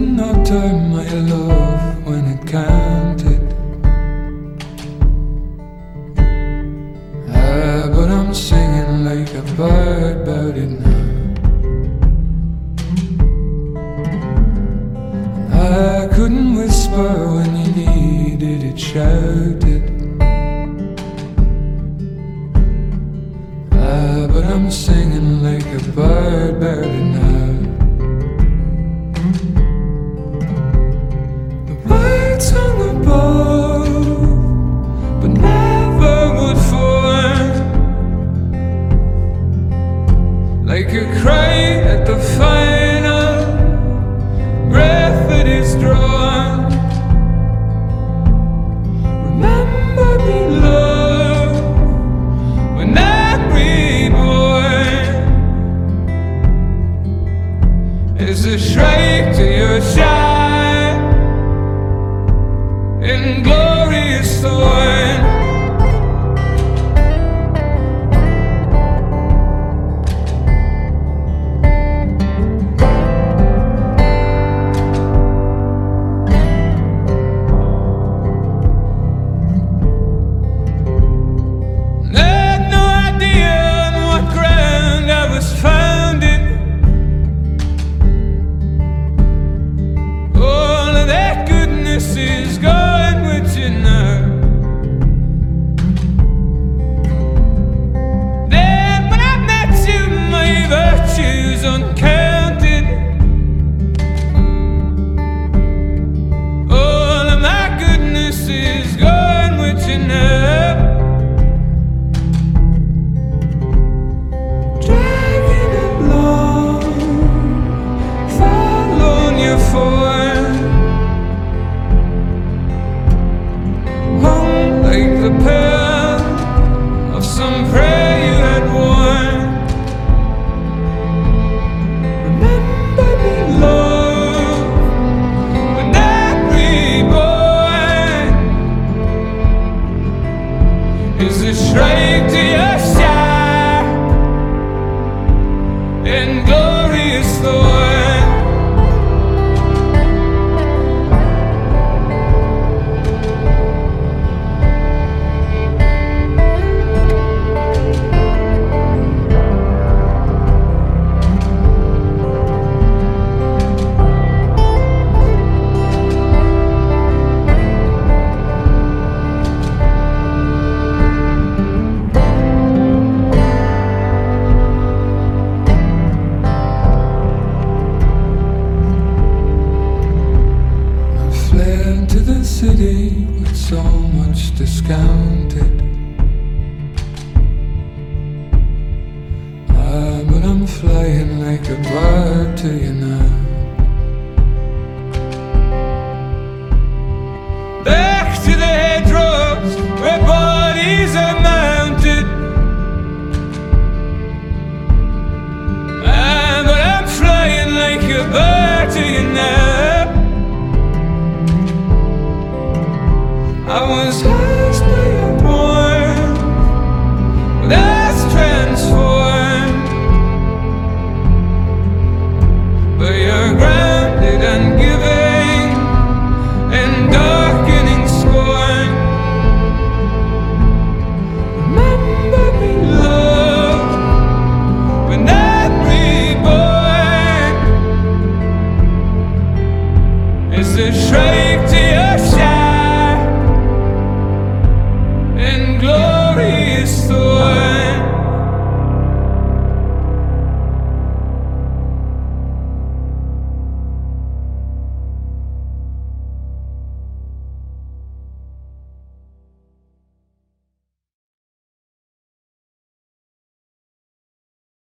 return my love when it counted. Ah, but I'm singing like a bird about it now. I couldn't whisper when you needed it shouted. Ah, but I'm singing like a bird about it now. It's a shrike to your shine in glorious a city with so much discounted. Ah, but I'm flying like a bird to you now.